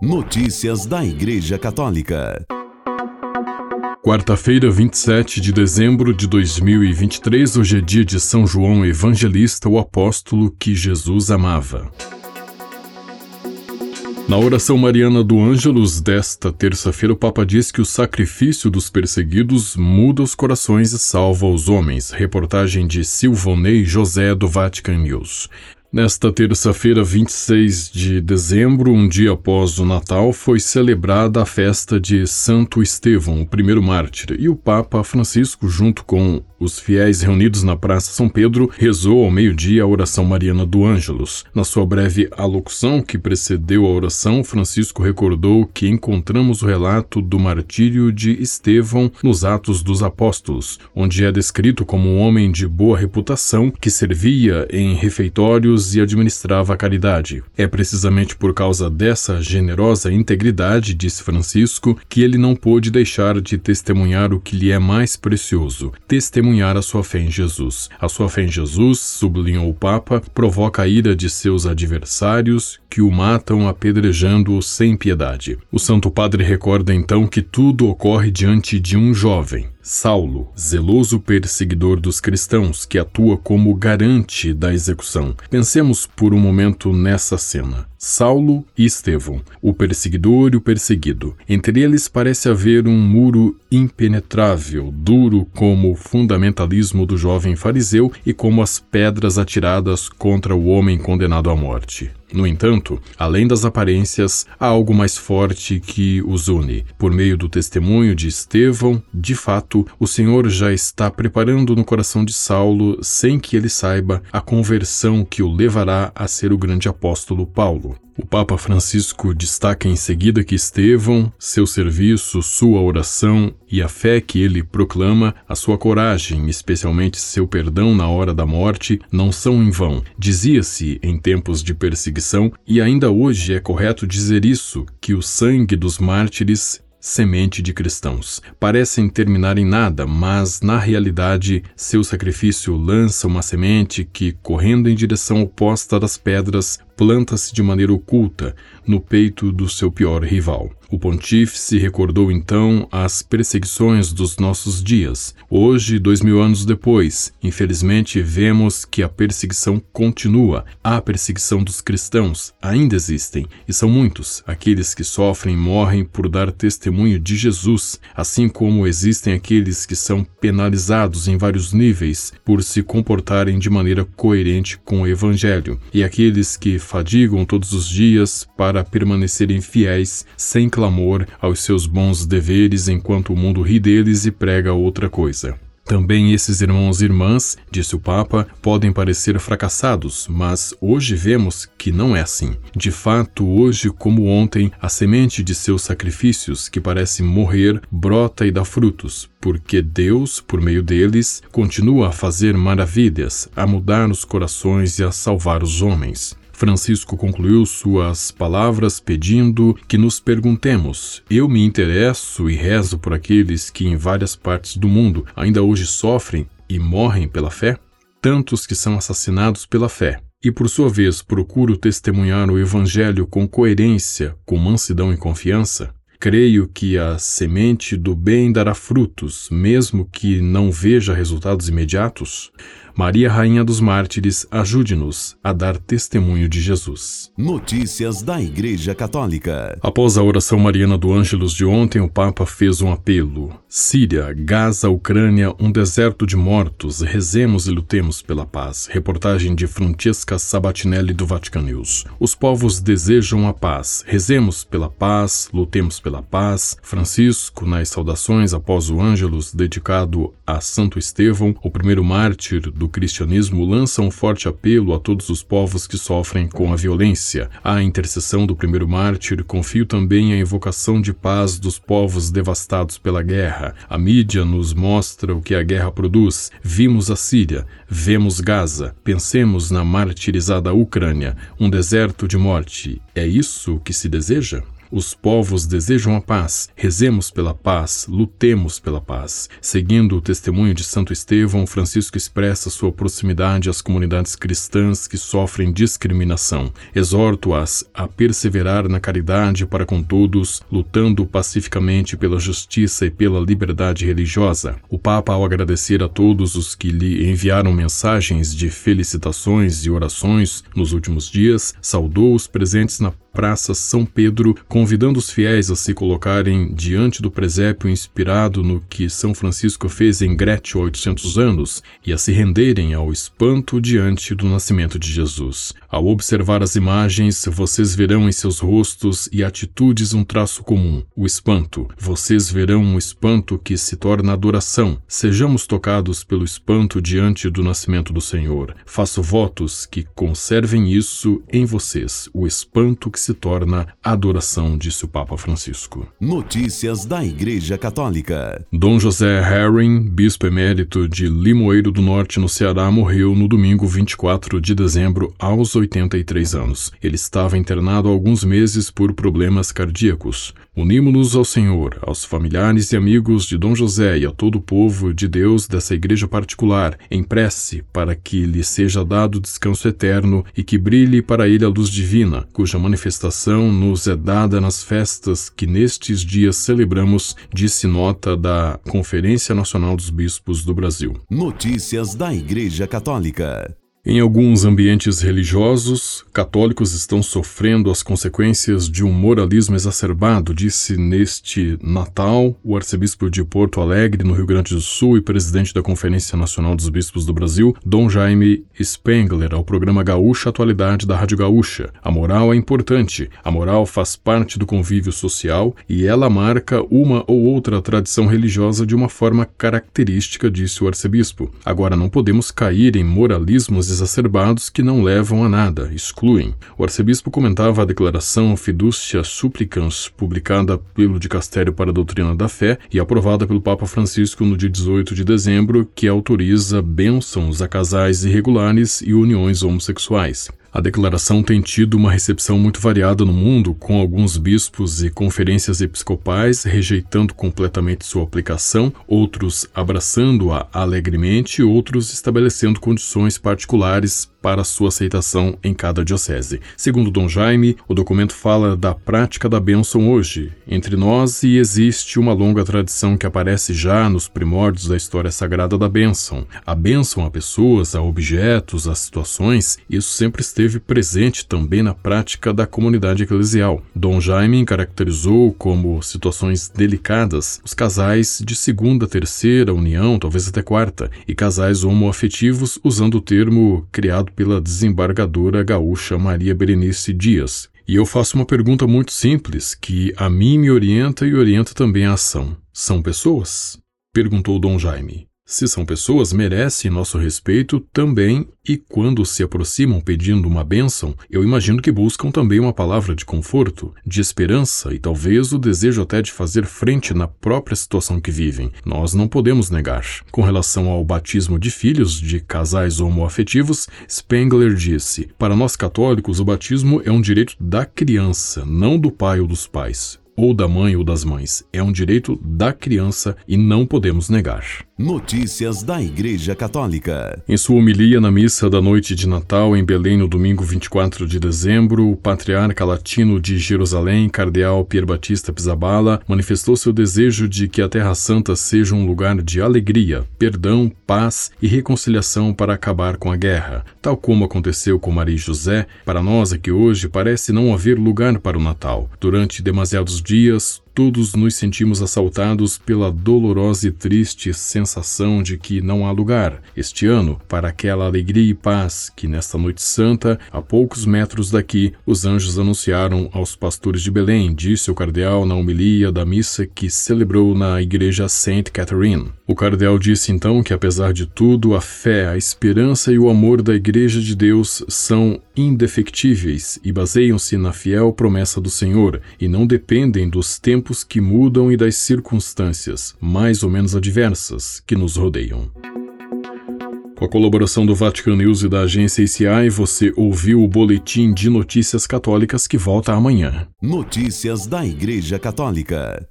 Notícias da Igreja Católica. Quarta-feira, 27 de dezembro de 2023, hoje é dia de São João Evangelista, o apóstolo que Jesus amava. Na oração mariana do Ângelus desta terça-feira, o Papa diz que o sacrifício dos perseguidos muda os corações e salva os homens. Reportagem de Silvonei José do Vatican News. Nesta terça-feira, 26 de dezembro, um dia após o Natal, foi celebrada a festa de Santo Estevão, o primeiro mártir, e o Papa Francisco, junto com os fiéis reunidos na Praça São Pedro, rezou ao meio-dia a oração mariana do Ângelus. Na sua breve alocução que precedeu a oração, Francisco recordou que encontramos o relato do martírio de Estevão nos Atos dos Apóstolos, onde é descrito como um homem de boa reputação que servia em refeitórios e administrava a caridade. É precisamente por causa dessa generosa integridade, disse Francisco, que ele não pôde deixar de testemunhar o que lhe é mais precioso, testemunhar testemunhar a sua fé em Jesus. A sua fé em Jesus, sublinhou o Papa, provoca a ira de seus adversários que o matam apedrejando-o sem piedade. O Santo Padre recorda então que tudo ocorre diante de um jovem, Saulo, zeloso perseguidor dos cristãos, que atua como garante da execução. Pensemos por um momento nessa cena. Saulo e Estevão, o perseguidor e o perseguido. Entre eles parece haver um muro impenetrável, duro como o fundamentalismo do jovem fariseu e como as pedras atiradas contra o homem condenado à morte. No entanto, além das aparências, há algo mais forte que os une. Por meio do testemunho de Estevão, de fato, o Senhor já está preparando no coração de Saulo, sem que ele saiba, a conversão que o levará a ser o grande apóstolo Paulo. O Papa Francisco destaca em seguida que Estevão, seu serviço, sua oração e a fé que ele proclama, a sua coragem, especialmente seu perdão na hora da morte, não são em vão. Dizia-se em tempos de perseguição, e ainda hoje é correto dizer isso, que o sangue dos mártires semente de cristãos. Parecem terminar em nada, mas na realidade seu sacrifício lança uma semente que, correndo em direção oposta das pedras, planta-se de maneira oculta no peito do seu pior rival. O pontífice recordou então as perseguições dos nossos dias. Hoje, dois mil anos depois, infelizmente vemos que a perseguição continua. A perseguição dos cristãos ainda existem, e são muitos aqueles que sofrem e morrem por dar testemunho de Jesus, assim como existem aqueles que são penalizados em vários níveis por se comportarem de maneira coerente com o Evangelho, e aqueles que fadigam todos os dias para permanecerem fiéis sem clamor aos seus bons deveres enquanto o mundo ri deles e prega outra coisa. Também esses irmãos e irmãs, disse o Papa, podem parecer fracassados, mas hoje vemos que não é assim. De fato, hoje, como ontem, a semente de seus sacrifícios, que parece morrer, brota e dá frutos, porque Deus, por meio deles, continua a fazer maravilhas, a mudar os corações e a salvar os homens. Francisco concluiu suas palavras pedindo que nos perguntemos: eu me interesso e rezo por aqueles que em várias partes do mundo ainda hoje sofrem e morrem pela fé? Tantos que são assassinados pela fé. E por sua vez procuro testemunhar o Evangelho com coerência, com mansidão e confiança? Creio que a semente do bem dará frutos, mesmo que não veja resultados imediatos. Maria, Rainha dos Mártires, ajude-nos a dar testemunho de Jesus. Notícias da Igreja Católica. Após a oração mariana do Ângelus de ontem, o Papa fez um apelo. Síria, Gaza, Ucrânia, um deserto de mortos. Rezemos e lutemos pela paz. Reportagem de Francesca Sabatinelli do Vatican News. Os povos desejam a paz. Rezemos pela paz, lutemos pela paz. Francisco, nas saudações após o Ângelus dedicado a Santo Estevão, o primeiro mártir do do cristianismo lança um forte apelo a todos os povos que sofrem com a violência. A intercessão do primeiro mártir confio também a invocação de paz dos povos devastados pela guerra. A mídia nos mostra o que a guerra produz. Vimos a Síria, vemos Gaza, pensemos na martirizada Ucrânia, um deserto de morte. É isso que se deseja? Os povos desejam a paz. Rezemos pela paz, lutemos pela paz. Seguindo o testemunho de Santo Estevão, Francisco expressa sua proximidade às comunidades cristãs que sofrem discriminação. Exorto-as a perseverar na caridade para com todos, lutando pacificamente pela justiça e pela liberdade religiosa. O Papa, ao agradecer a todos os que lhe enviaram mensagens de felicitações e orações nos últimos dias, saudou os presentes na Praça São Pedro, convidando os fiéis a se colocarem diante do presépio inspirado no que São Francisco fez em Grétio há 800 anos e a se renderem ao espanto diante do nascimento de Jesus. Ao observar as imagens, vocês verão em seus rostos e atitudes um traço comum, o espanto. Vocês verão um espanto que se torna adoração. Sejamos tocados pelo espanto diante do nascimento do Senhor. Faço votos que conservem isso em vocês, o espanto que se se torna adoração, disse o Papa Francisco. Notícias da Igreja Católica. Dom José Herring, bispo emérito de Limoeiro do Norte, no Ceará, morreu no domingo 24 de dezembro, aos 83 anos. Ele estava internado há alguns meses por problemas cardíacos. Unimos-nos ao Senhor, aos familiares e amigos de Dom José e a todo o povo de Deus dessa igreja particular, em prece para que lhe seja dado descanso eterno e que brilhe para ele a luz divina, cuja manifestação nos é dada nas festas que nestes dias celebramos, disse nota da Conferência Nacional dos Bispos do Brasil. Notícias da Igreja Católica. Em alguns ambientes religiosos, católicos estão sofrendo as consequências de um moralismo exacerbado, disse neste Natal o arcebispo de Porto Alegre, no Rio Grande do Sul, e presidente da Conferência Nacional dos Bispos do Brasil, Dom Jaime Spengler, ao programa Gaúcha Atualidade da Rádio Gaúcha. A moral é importante, a moral faz parte do convívio social e ela marca uma ou outra tradição religiosa de uma forma característica, disse o arcebispo. Agora, não podemos cair em moralismos exacerbados que não levam a nada, excluem. O arcebispo comentava a declaração Fiducia Supplicans, publicada pelo Dicastério para a Doutrina da Fé e aprovada pelo Papa Francisco no dia 18 de dezembro, que autoriza bênçãos a casais irregulares e uniões homossexuais. A declaração tem tido uma recepção muito variada no mundo, com alguns bispos e conferências episcopais rejeitando completamente sua aplicação, outros abraçando-a alegremente outros estabelecendo condições particulares para sua aceitação em cada diocese. Segundo Dom Jaime, o documento fala da prática da bênção hoje entre nós e existe uma longa tradição que aparece já nos primórdios da história sagrada da bênção. A bênção a pessoas, a objetos, a situações, isso sempre esteve presente também na prática da comunidade eclesial. Dom Jaime caracterizou como situações delicadas os casais de segunda, terceira união, talvez até quarta, e casais homoafetivos usando o termo criado pela desembargadora gaúcha Maria Berenice Dias. E eu faço uma pergunta muito simples, que a mim me orienta e orienta também a ação. São pessoas? Perguntou Dom Jaime. Se são pessoas, merecem nosso respeito também, e quando se aproximam pedindo uma bênção, eu imagino que buscam também uma palavra de conforto, de esperança e talvez o desejo até de fazer frente na própria situação que vivem. Nós não podemos negar. Com relação ao batismo de filhos de casais homoafetivos, Spengler disse: Para nós católicos, o batismo é um direito da criança, não do pai ou dos pais ou da mãe ou das mães. É um direito da criança e não podemos negar. Notícias da Igreja Católica. Em sua homilia na missa da noite de Natal em Belém no domingo 24 de dezembro, o patriarca latino de Jerusalém, cardeal Pier Batista Pizzaballa, manifestou seu desejo de que a Terra Santa seja um lugar de alegria, perdão, paz e reconciliação para acabar com a guerra. Tal como aconteceu com Maria e José, para nós aqui hoje parece não haver lugar para o Natal. Durante demasiados dias, todos nos sentimos assaltados pela dolorosa e triste sensação de que não há lugar, este ano, para aquela alegria e paz que, nesta noite santa, a poucos metros daqui, os anjos anunciaram aos pastores de Belém, disse o cardeal na homilia da missa que celebrou na igreja Saint Catherine. O cardeal disse então que, apesar de tudo, a fé, a esperança e o amor da Igreja de Deus são indefectíveis e baseiam-se na fiel promessa do Senhor e não dependem dos tempos que mudam e das circunstâncias, mais ou menos adversas, que nos rodeiam. Com a colaboração do Vatican News e da agência ACI, você ouviu o Boletim de Notícias Católicas que volta amanhã. Notícias da Igreja Católica.